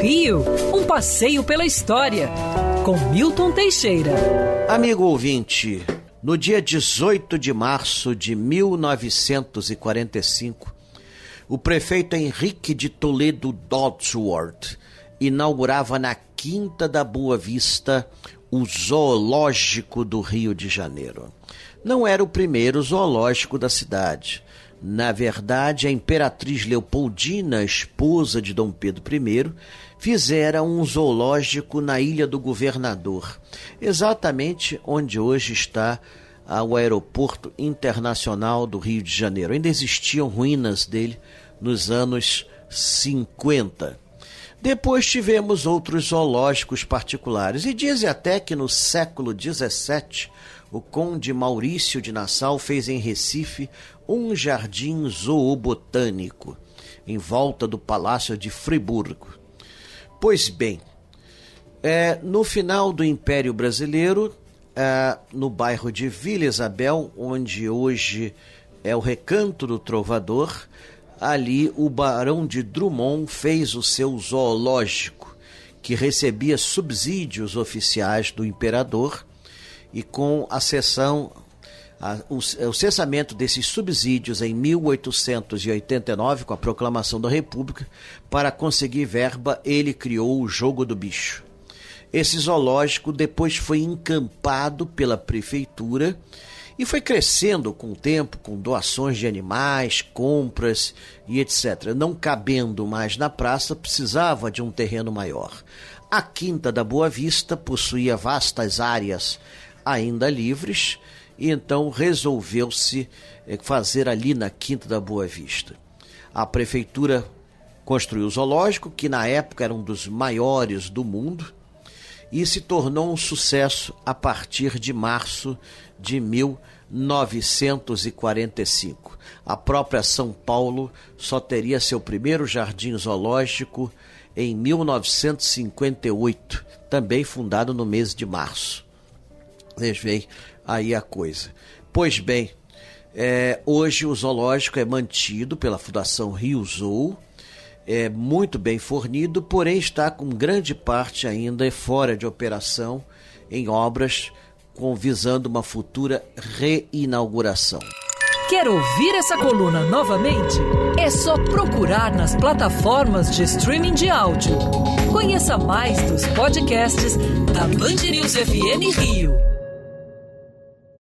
Rio, um passeio pela história, com Milton Teixeira. Amigo ouvinte, no dia 18 de março de 1945, o prefeito Henrique de Toledo Dodsworth inaugurava na Quinta da Boa Vista o Zoológico do Rio de Janeiro. Não era o primeiro zoológico da cidade. Na verdade, a imperatriz Leopoldina, esposa de Dom Pedro I, fizera um zoológico na Ilha do Governador, exatamente onde hoje está o Aeroporto Internacional do Rio de Janeiro. Ainda existiam ruínas dele nos anos 50. Depois tivemos outros zoológicos particulares e dizem até que no século XVII o conde Maurício de Nassau fez em Recife um jardim zoobotânico em volta do Palácio de Friburgo. Pois bem, é, no final do Império Brasileiro, é, no bairro de Vila Isabel, onde hoje é o Recanto do Trovador, ali o Barão de Drummond fez o seu zoológico, que recebia subsídios oficiais do imperador e com a cessão o, cessamento desses subsídios em 1889, com a proclamação da República, para conseguir verba, ele criou o Jogo do Bicho. Esse zoológico depois foi encampado pela prefeitura e foi crescendo com o tempo, com doações de animais, compras e etc. Não cabendo mais na praça, precisava de um terreno maior. A Quinta da Boa Vista possuía vastas áreas ainda livres, e então resolveu-se eh, fazer ali na Quinta da Boa Vista. A prefeitura construiu o zoológico, que na época era um dos maiores do mundo, e se tornou um sucesso a partir de março de 1945. A própria São Paulo só teria seu primeiro jardim zoológico em 1958, também fundado no mês de março. Vocês aí a coisa. Pois bem, é, hoje o zoológico é mantido pela Fundação Rio Zoo, é muito bem fornido, porém está com grande parte ainda fora de operação em obras com visando uma futura reinauguração. Quer ouvir essa coluna novamente? É só procurar nas plataformas de streaming de áudio. Conheça mais dos podcasts da Band News FM Rio.